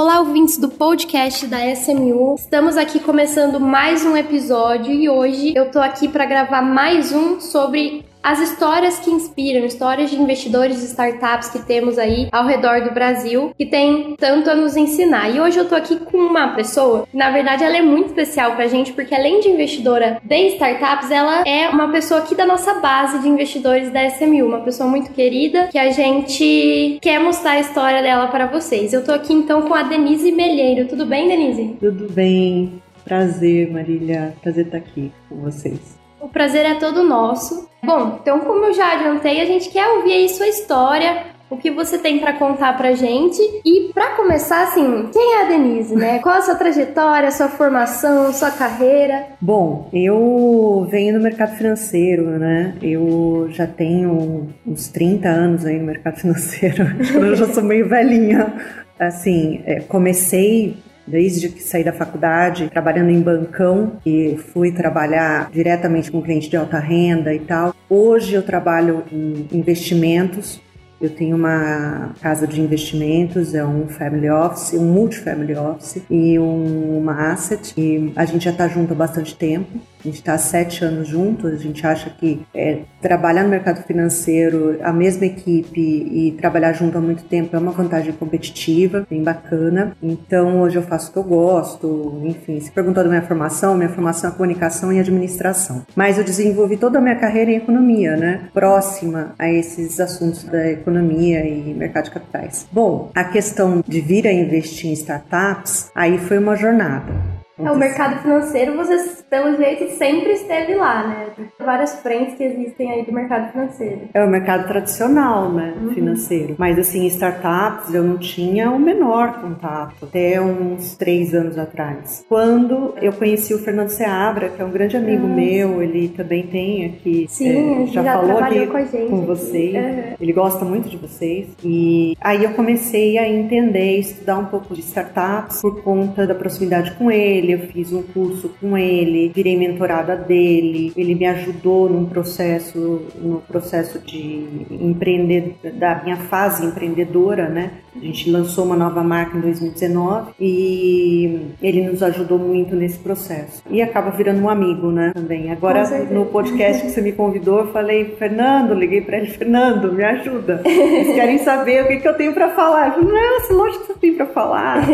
Olá, ouvintes do podcast da SMU. Estamos aqui começando mais um episódio e hoje eu tô aqui para gravar mais um sobre as histórias que inspiram, histórias de investidores e startups que temos aí ao redor do Brasil, que tem tanto a nos ensinar. E hoje eu tô aqui com uma pessoa, que na verdade ela é muito especial pra gente, porque além de investidora de startups, ela é uma pessoa aqui da nossa base de investidores da SMU, uma pessoa muito querida, que a gente quer mostrar a história dela para vocês. Eu tô aqui então com a Denise Melheiro. Tudo bem, Denise? Tudo bem. Prazer, Marília. Prazer estar aqui com vocês. O prazer é todo nosso. Bom, então como eu já adiantei, a gente quer ouvir aí sua história, o que você tem para contar pra gente. E para começar, assim, quem é a Denise, né? Qual a sua trajetória, sua formação, sua carreira? Bom, eu venho do mercado financeiro, né? Eu já tenho uns 30 anos aí no mercado financeiro. eu já sou meio velhinha. Assim, é, comecei desde que saí da faculdade, trabalhando em bancão e fui trabalhar diretamente com cliente de alta renda e tal. Hoje eu trabalho em investimentos. Eu tenho uma casa de investimentos, é um family office, um multifamily office e um, uma asset. E a gente já está junto há bastante tempo. A gente está sete anos juntos, a gente acha que é, trabalhar no mercado financeiro, a mesma equipe e trabalhar junto há muito tempo é uma vantagem competitiva, bem bacana. Então hoje eu faço o que eu gosto, enfim. Se perguntou da minha formação, minha formação é comunicação e administração. Mas eu desenvolvi toda a minha carreira em economia, né? Próxima a esses assuntos da economia e mercado de capitais. Bom, a questão de vir a investir em startups, aí foi uma jornada. É, o mercado financeiro, você, pelo jeito, sempre esteve lá, né? Várias frentes que existem aí do mercado financeiro. É o mercado tradicional, né? Uhum. Financeiro. Mas, assim, startups eu não tinha o menor contato, até uns três anos atrás. Quando eu conheci o Fernando Seabra, que é um grande amigo uhum. meu, ele também tem aqui. Sim, é, já, já falou aqui com, a gente, com vocês. Uhum. Ele gosta muito de vocês. E aí eu comecei a entender, estudar um pouco de startups por conta da proximidade com ele eu fiz um curso com ele, virei mentorada dele, ele me ajudou num processo, no processo de empreender, da minha fase empreendedora, né? A gente lançou uma nova marca em 2019 e ele nos ajudou muito nesse processo. E acaba virando um amigo, né? Também. Agora, no podcast que você me convidou, eu falei, Fernando, liguei para ele, Fernando, me ajuda. Eles querem saber o que, que eu tenho para falar. Eu falei, nossa, lógico que você tem para falar.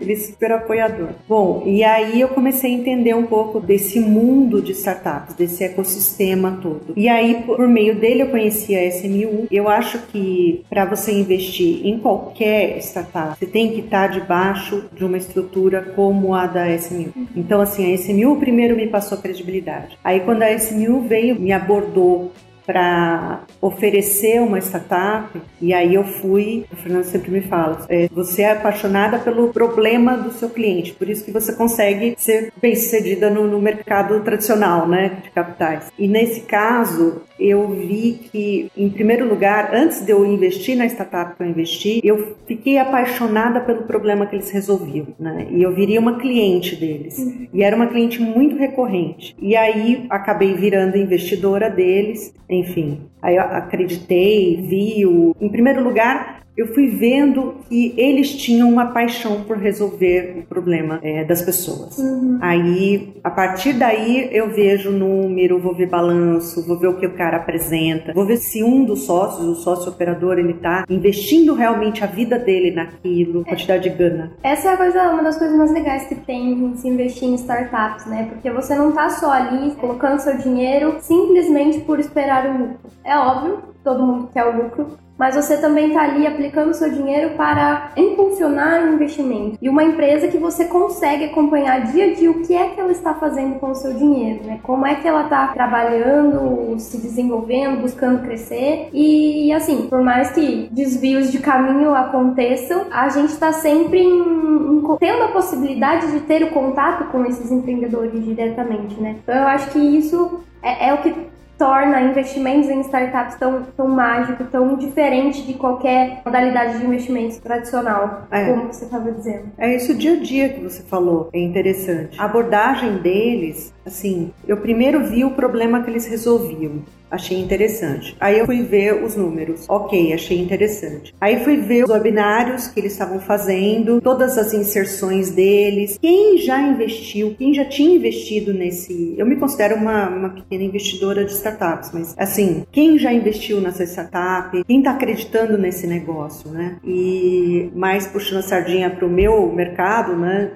Ele é super apoiador. Bom, e aí eu comecei a entender um pouco desse mundo de startups, desse ecossistema todo. E aí, por meio dele, eu conheci a SMU. Eu acho que para você investir em qualquer startup, você tem que estar debaixo de uma estrutura como a da SMU. Então, assim, a SMU primeiro me passou credibilidade. Aí, quando a SMU veio, me abordou para oferecer uma startup. E aí eu fui, o Fernando sempre me fala, é, você é apaixonada pelo problema do seu cliente, por isso que você consegue ser bem sucedida no, no mercado tradicional, né, de capitais. E nesse caso, eu vi que, em primeiro lugar, antes de eu investir na startup que eu investi, eu fiquei apaixonada pelo problema que eles resolviam, né? E eu viria uma cliente deles. Uhum. E era uma cliente muito recorrente. E aí acabei virando investidora deles, enfim. Aí eu acreditei, vi o... Em primeiro lugar, eu fui vendo que eles tinham uma paixão por resolver o problema é, das pessoas. Uhum. Aí, a partir daí, eu vejo número, vou ver balanço, vou ver o que o cara apresenta, vou ver se um dos sócios, o sócio operador, ele tá investindo realmente a vida dele naquilo, quantidade de grana. Essa é coisa, uma das coisas mais legais que tem em se investir em startups, né? Porque você não tá só ali colocando seu dinheiro simplesmente por esperar o lucro. É óbvio, todo mundo quer o lucro, mas você também está ali aplicando seu dinheiro para impulsionar o investimento. E uma empresa que você consegue acompanhar dia a dia o que é que ela está fazendo com o seu dinheiro, né? Como é que ela está trabalhando, se desenvolvendo, buscando crescer. E assim, por mais que desvios de caminho aconteçam, a gente está sempre em, em, tendo a possibilidade de ter o contato com esses empreendedores diretamente, né? Então eu acho que isso é, é o que torna investimentos em startups tão, tão mágico, tão diferente de qualquer modalidade de investimentos tradicional, é. como você estava dizendo. É isso o dia a dia que você falou, é interessante. A abordagem deles, assim, eu primeiro vi o problema que eles resolviam. Achei interessante. Aí eu fui ver os números, ok, achei interessante. Aí fui ver os webinários que eles estavam fazendo, todas as inserções deles, quem já investiu, quem já tinha investido nesse. Eu me considero uma, uma pequena investidora de startups, mas assim, quem já investiu nessa startup, quem está acreditando nesse negócio, né? E mais puxando a sardinha para o meu mercado, né?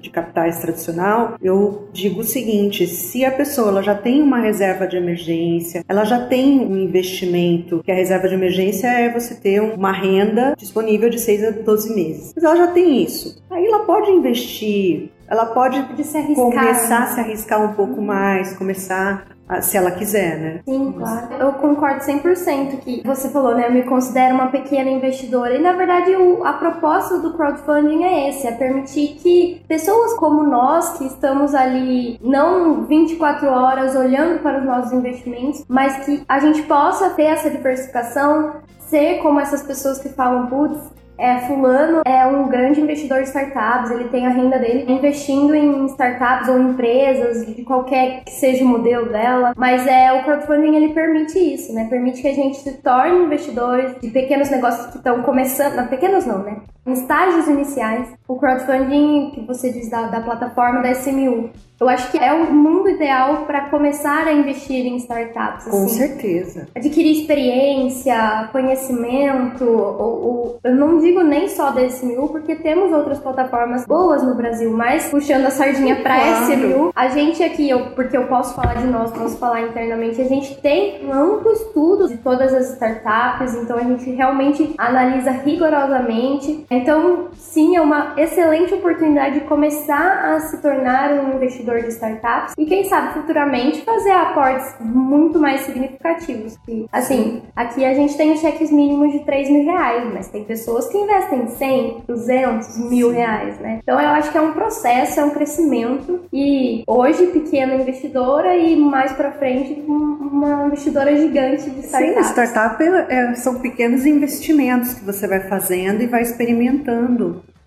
de capitais tradicional, eu digo o seguinte: se a pessoa já tem uma reserva de emergência, ela já tem um investimento, que a reserva de emergência é você ter uma renda disponível de 6 a 12 meses. Mas ela já tem isso. Aí ela pode investir ela pode se começar a se arriscar um pouco mais, começar se ela quiser, né? Sim, claro. Eu concordo 100% que você falou, né? Eu me considero uma pequena investidora. E na verdade, o, a proposta do crowdfunding é esse: é permitir que pessoas como nós, que estamos ali não 24 horas olhando para os nossos investimentos, mas que a gente possa ter essa diversificação, ser como essas pessoas que falam, putz, é, fulano é um grande investidor de startups, ele tem a renda dele investindo em startups ou empresas, de qualquer que seja o modelo dela, mas é o crowdfunding ele permite isso, né? Permite que a gente se torne investidores de pequenos negócios que estão começando, não, pequenos não, né? Estágios iniciais, o crowdfunding que você diz da, da plataforma da SMU, eu acho que é o mundo ideal para começar a investir em startups. Com assim. certeza. Adquirir experiência, conhecimento, ou, ou, eu não digo nem só da SMU, porque temos outras plataformas boas no Brasil, mas puxando a sardinha para Claro. SMU, a gente aqui, eu, porque eu posso falar de nós, posso falar internamente, a gente tem um amplo estudo de todas as startups, então a gente realmente analisa rigorosamente. Então, sim, é uma excelente oportunidade de começar a se tornar um investidor de startups e quem sabe futuramente fazer aportes muito mais significativos. E, assim, aqui a gente tem cheques mínimos de 3 mil reais, mas tem pessoas que investem 100, 200 mil reais, né? Então eu acho que é um processo, é um crescimento e hoje pequena investidora e mais pra frente uma investidora gigante de Sim, startups. startup é- é- são pequenos investimentos que você vai fazendo e vai experimentando,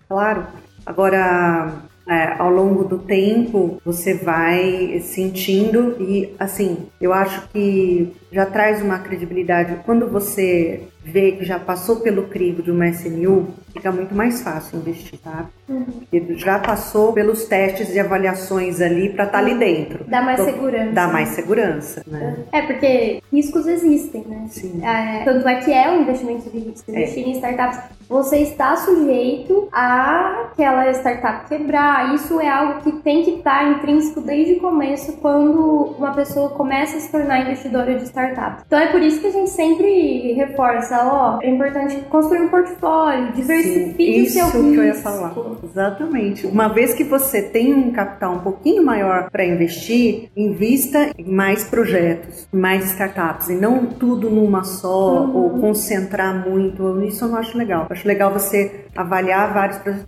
claro. Agora, é, ao longo do tempo, você vai sentindo e, assim, eu acho que já traz uma credibilidade. Quando você vê que já passou pelo crivo de uma SMU, fica muito mais fácil investir, tá? Porque já passou pelos testes e avaliações ali para estar ali dentro. Dá mais Então, segurança. Dá mais segurança, né? É, porque riscos existem, né? Sim. É, tanto é que é um investimento de risco. Investir em startups, você está sujeito a aquela startup quebrar. Isso é algo que tem que estar intrínseco desde o começo, quando uma pessoa começa a se tornar investidora de startup. Então é por isso que a gente sempre reforça, ó, é importante construir um portfólio, diversifique o Isso seu risco. que eu ia falar. Exatamente. Uma vez que você tem um capital um pouquinho maior para investir, invista em mais projetos, mais startups, e não tudo numa só, Uhum. ou concentrar muito. Isso eu não acho legal. Eu acho legal você avaliar vários projetos.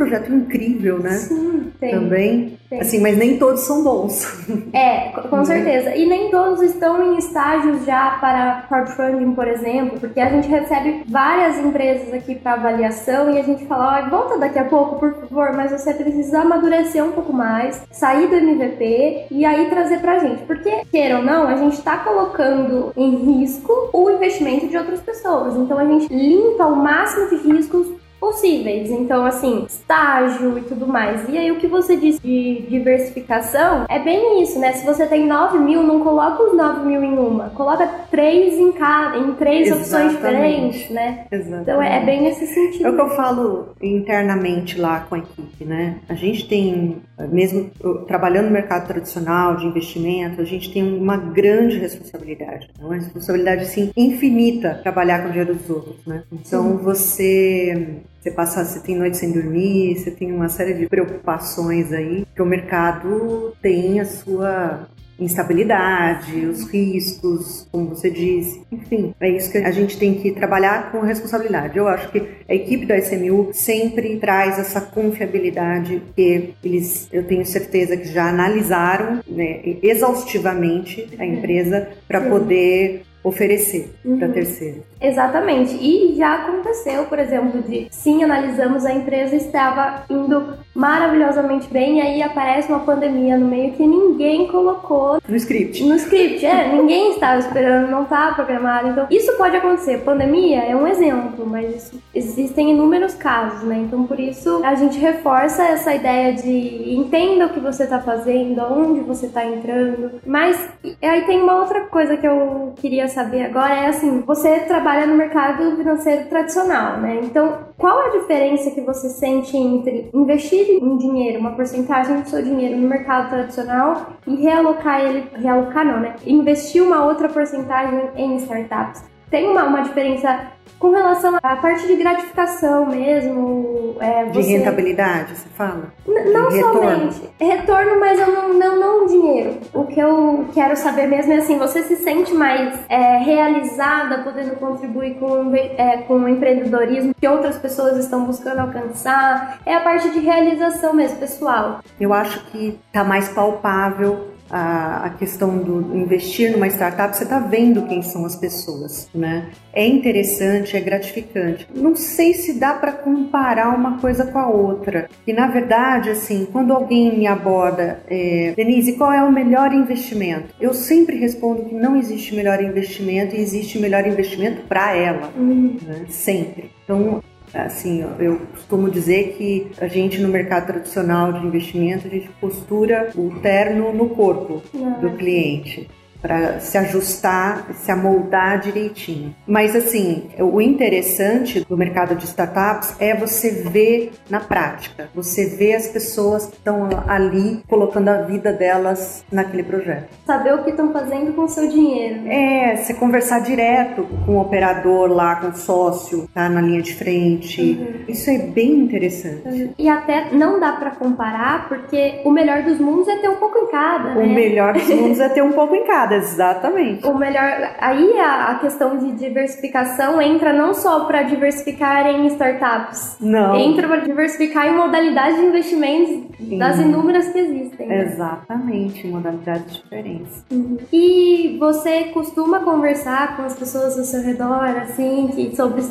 Projeto incrível, né? Sim, tem. Também. tem. Assim, mas nem todos são bons. É, com- Né? certeza. E nem todos estão em estágios já para crowdfunding, por exemplo, porque a gente recebe várias empresas aqui para avaliação e a gente fala, ó, volta daqui a pouco, por favor, mas você precisa amadurecer um pouco mais, sair do MVP e aí trazer pra gente. Porque, queira ou não, a gente está colocando em risco o investimento de outras pessoas. Então a gente limpa o máximo de riscos possíveis. Então, assim, estágio e tudo mais. E aí, o que você disse de diversificação é bem isso, né? Se você tem 9 mil, não coloca os 9 mil em uma. Coloca três em cada, em três opções Exatamente. diferentes, né? Exatamente. Então, é, é bem nesse sentido. É o que eu falo internamente lá com a equipe, né? A gente tem, mesmo trabalhando no mercado tradicional de investimento, a gente tem uma grande responsabilidade, né? uma responsabilidade assim infinita trabalhar com o dinheiro dos outros, né? Então você você passa, você tem noite sem dormir, você tem uma série de preocupações aí, que o mercado tem a sua instabilidade, os riscos, como você disse. Enfim, é isso que a gente tem que trabalhar com responsabilidade. Eu acho que a equipe da SMU sempre traz essa confiabilidade que eles, eu tenho certeza que já analisaram né, exaustivamente a empresa para poder oferecer para Uhum. terceiros. Exatamente. E já aconteceu, por exemplo, de sim, analisamos a empresa estava indo maravilhosamente bem, e aí aparece uma pandemia no meio que ninguém colocou no script. No script, é, ninguém estava esperando, não estava programado. Então, isso pode acontecer. Pandemia é um exemplo, mas isso, existem inúmeros casos, né? Então, por isso, a gente reforça essa ideia de entenda o que você está fazendo, aonde você está entrando. Mas aí tem uma outra coisa que eu queria saber agora, é assim, você trabalha no mercado financeiro tradicional, né? Então, qual a diferença que você sente entre investir em dinheiro, uma porcentagem do seu dinheiro no mercado tradicional e realocar ele, realocar não, né? Investir uma outra porcentagem em startups? Tem uma, uma diferença com relação à parte de gratificação mesmo. É, você... De rentabilidade, você fala? N não retorno. somente. Retorno, mas eu não, não, não dinheiro. O que eu quero saber mesmo é assim, você se sente mais é, realizada podendo contribuir com, é, com o empreendedorismo que outras pessoas estão buscando alcançar? É a parte de realização mesmo, pessoal. Eu acho que tá mais palpável a, a questão do investir numa startup, você está vendo quem são as pessoas, né? É interessante, é gratificante. Não sei se dá para comparar uma coisa com a outra. E na verdade, assim, quando alguém me aborda, é, Denise, qual é o melhor investimento? Eu sempre respondo que não existe melhor investimento e existe melhor investimento para ela, uhum. né? sempre. Então, Assim, eu costumo dizer que a gente no mercado tradicional de investimento, a gente postura o terno no corpo do cliente para se ajustar, se amoldar direitinho. Mas assim, o interessante do mercado de startups é você ver na prática, você vê as pessoas que estão ali colocando a vida delas naquele projeto. Saber o que estão fazendo com o seu dinheiro. É, você conversar direto com o operador lá, com o sócio, tá na linha de frente. Uhum. Isso é bem interessante. Uhum. E até não dá para comparar, porque o melhor dos mundos é ter um pouco em cada. O né? melhor dos mundos é ter um pouco em cada exatamente. O melhor. Aí a, a questão de diversificação entra não só para diversificar em startups. Não. Entra para diversificar em modalidades de investimentos Sim. das inúmeras que existem. Né? Exatamente, modalidades diferentes. Uhum. E você costuma conversar com as pessoas ao seu redor, assim, que sobre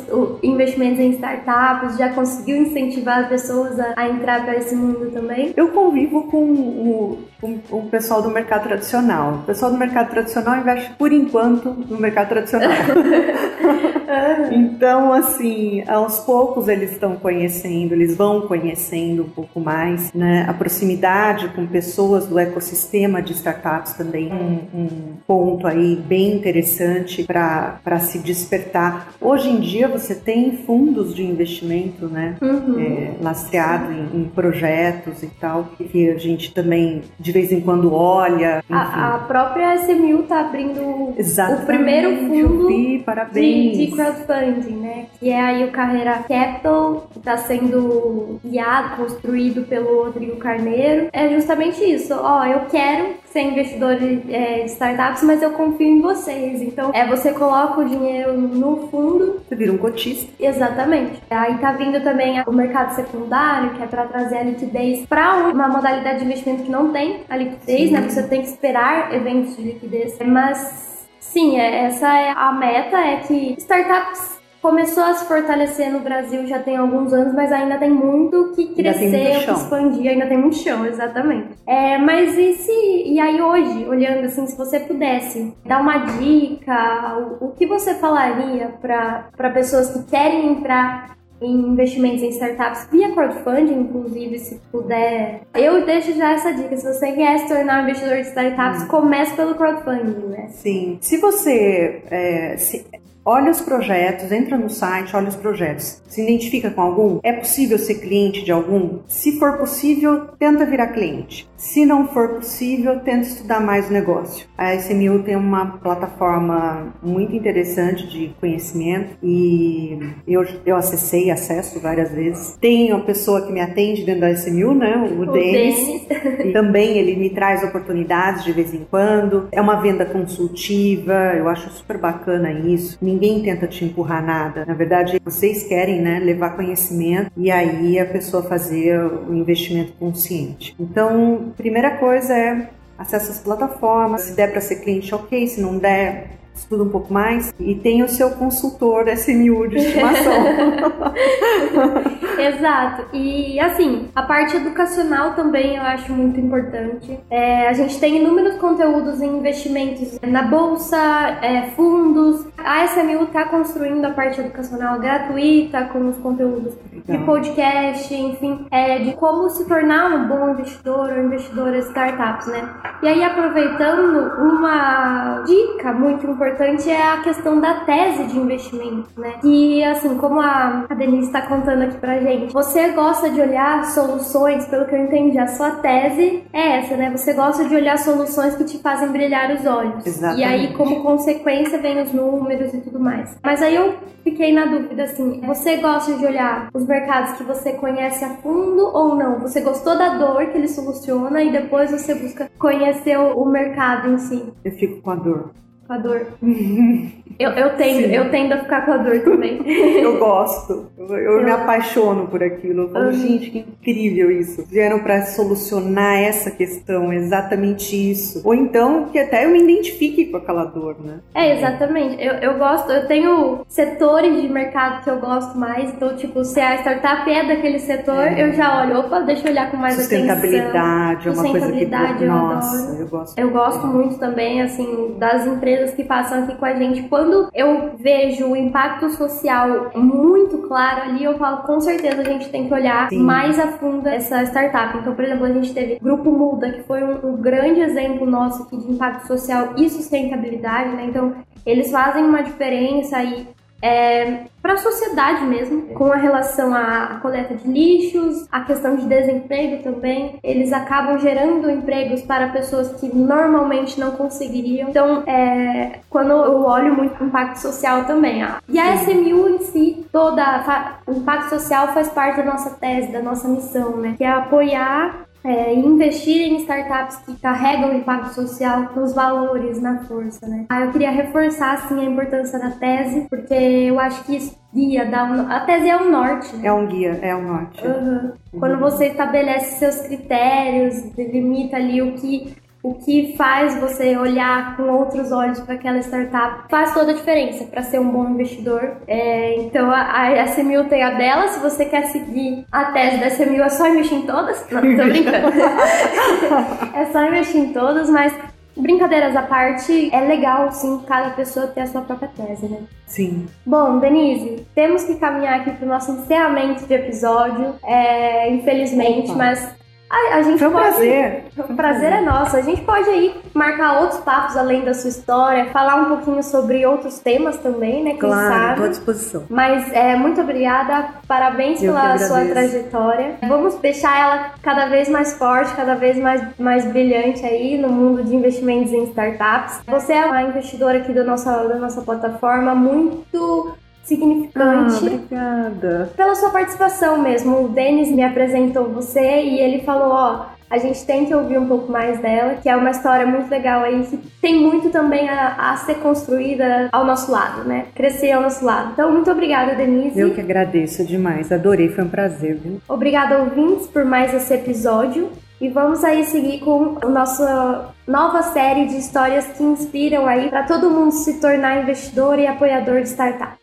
investimentos em startups, já conseguiu incentivar as pessoas a, a entrar para esse mundo também? Eu convivo com o, com o pessoal do mercado tradicional. O pessoal do mercado tradicional investe por enquanto no mercado tradicional. então, assim, aos poucos eles estão conhecendo, eles vão conhecendo um pouco mais, né? A proximidade com pessoas do ecossistema de startups também um, um ponto aí bem interessante para se despertar. Hoje em dia você tem fundos de investimento, né? Uhum. É, lastreado em, em, projetos e tal, que a gente também de vez em quando olha. A, a, própria SMU tá abrindo Exatamente, o primeiro fundo vi, de, de crowdfunding, né? Que é aí o Carreira Capital, que está sendo guiado, construído pelo Rodrigo Carneiro. É justamente isso. Ó, eu quero ser investidor de, é, de startups, mas eu confio em vocês. Então, é você coloca o dinheiro no fundo. Você vira um cotista. Exatamente. Aí tá vindo também o mercado secundário, que é para trazer a liquidez para uma modalidade de investimento que não tem a liquidez, né? Sim. né? Você tem que esperar eventos de liquidez. Mas sim, é, essa é a meta, é que startups começou a se fortalecer no Brasil já tem alguns anos, mas ainda tem muito que crescer, que expandir, ainda tem muito chão, exatamente. É, mas e se e aí hoje, olhando assim, se você pudesse dar uma dica, o, o que você falaria para pessoas que querem entrar em investimentos em startups via crowdfunding, inclusive, se puder. Eu deixo já essa dica. Se você quer se tornar um investidor de startups, hum. comece pelo crowdfunding, né? Sim. Se você é, se, olha os projetos, entra no site, olha os projetos, se identifica com algum, é possível ser cliente de algum? Se for possível, tenta virar cliente. Se não for possível, tenta estudar mais o negócio. A SMU tem uma plataforma muito interessante de conhecimento e eu, eu acessei, acesso várias vezes. Tem uma pessoa que me atende dentro da SMU, né? O, o Denis. Também ele me traz oportunidades de vez em quando. É uma venda consultiva, eu acho super bacana isso ninguém tenta te empurrar nada. Na verdade, vocês querem né, levar conhecimento e aí a pessoa fazer o investimento consciente. Então, primeira coisa é acessa as plataformas. Se der para ser cliente, ok. Se não der, estuda um pouco mais e tem o seu consultor SMU de estimação. Exato. E assim, a parte educacional também eu acho muito importante. É, a gente tem inúmeros conteúdos em investimentos na bolsa, é, fundos. A SMU está construindo a parte educacional gratuita com os conteúdos de podcast, enfim, é, de como se tornar um bom investidor ou investidora startups, né? E aí, aproveitando, uma dica muito importante é a questão da tese de investimento, né? Que, assim, como a Denise está contando aqui pra gente, você gosta de olhar soluções, pelo que eu entendi, a sua tese é essa, né? Você gosta de olhar soluções que te fazem brilhar os olhos. Exatamente. E aí, como consequência, vem os números e tudo mais. Mas aí eu fiquei na dúvida, assim, você gosta de olhar os mercados que você conhece a fundo ou não? Você gostou da dor que ele soluciona e depois você busca conhecer o mercado em si? Eu fico com a dor. Com a dor. Eu, eu, tendo, Sim. eu tendo a ficar com a dor também. Eu gosto. Eu, eu me apaixono por aquilo. Eu falo, Uhum. gente, que incrível isso. Vieram para solucionar essa questão, exatamente isso. Ou então que até eu me identifique com aquela dor, né? É, exatamente. Eu, eu gosto, eu tenho setores de mercado que eu gosto mais. Então, tipo, se a startup é daquele setor, É. eu já olho, opa, deixa eu olhar com mais atenção. Sustentabilidade é uma coisa que Sustentabilidade, eu nossa, adoro. eu gosto. Eu gosto muito também, assim, das empresas que passam aqui com a gente. Quando eu vejo o impacto social muito claro ali, eu falo, com certeza a gente tem que olhar Sim. mais a fundo essa startup. Então, por exemplo, a gente teve Grupo Muda, que foi um, um grande exemplo nosso aqui de impacto social e sustentabilidade, né? Então, eles fazem uma diferença aí é, para a sociedade mesmo, com a relação à coleta de lixos, a questão de desemprego também. Eles acabam gerando empregos para pessoas que normalmente não conseguiriam. Então, é, quando eu olho muito o impacto social também. ah, E a SMU em si, toda o impacto social faz parte da nossa tese, da nossa missão, né? Que é apoiar é, investir em startups que carregam o impacto social nos valores, na força, né? Ah, eu queria reforçar, assim, a importância da tese, porque eu acho que isso guia, dá um... a tese é o norte, né? É um guia, é o norte. Uhum. Quando você estabelece seus critérios, delimita ali o que o que faz você olhar com outros olhos para aquela startup faz toda a diferença para ser um bom investidor. É, então a, a SMU tem a dela, se você quer seguir a tese da SMU é só investir em todas. Não, tô brincando. é só investir em todas, mas brincadeiras à parte, é legal sim cada pessoa ter a sua própria tese, né? Sim. Bom, Denise, temos que caminhar aqui para o nosso encerramento de episódio, é, infelizmente, Opa. mas a, a gente Foi um pode. prazer. O prazer é nosso. A gente pode aí marcar outros papos além da sua história, falar um pouquinho sobre outros temas também, né? Quem Claro, sabe. estou à disposição. Mas é, muito obrigada, parabéns Eu pela sua trajetória. Vamos deixar ela cada vez mais forte, cada vez mais, mais brilhante aí no mundo de investimentos em startups. Você é uma investidora aqui da nossa, da nossa plataforma muito Ah, significante obrigada. pela sua participação mesmo. O Denis me apresentou você e ele falou, ó, a gente tem que ouvir um pouco mais dela, que é uma história muito legal aí, que tem muito também a, a ser construída ao nosso lado, né? Crescer ao nosso lado. Então, muito obrigada, Denise. Eu que agradeço demais. Adorei, foi um prazer, viu? Obrigada, ouvintes, por mais esse episódio. E vamos aí seguir com a nossa nova série de histórias que inspiram aí para todo mundo se tornar investidor e apoiador de startup.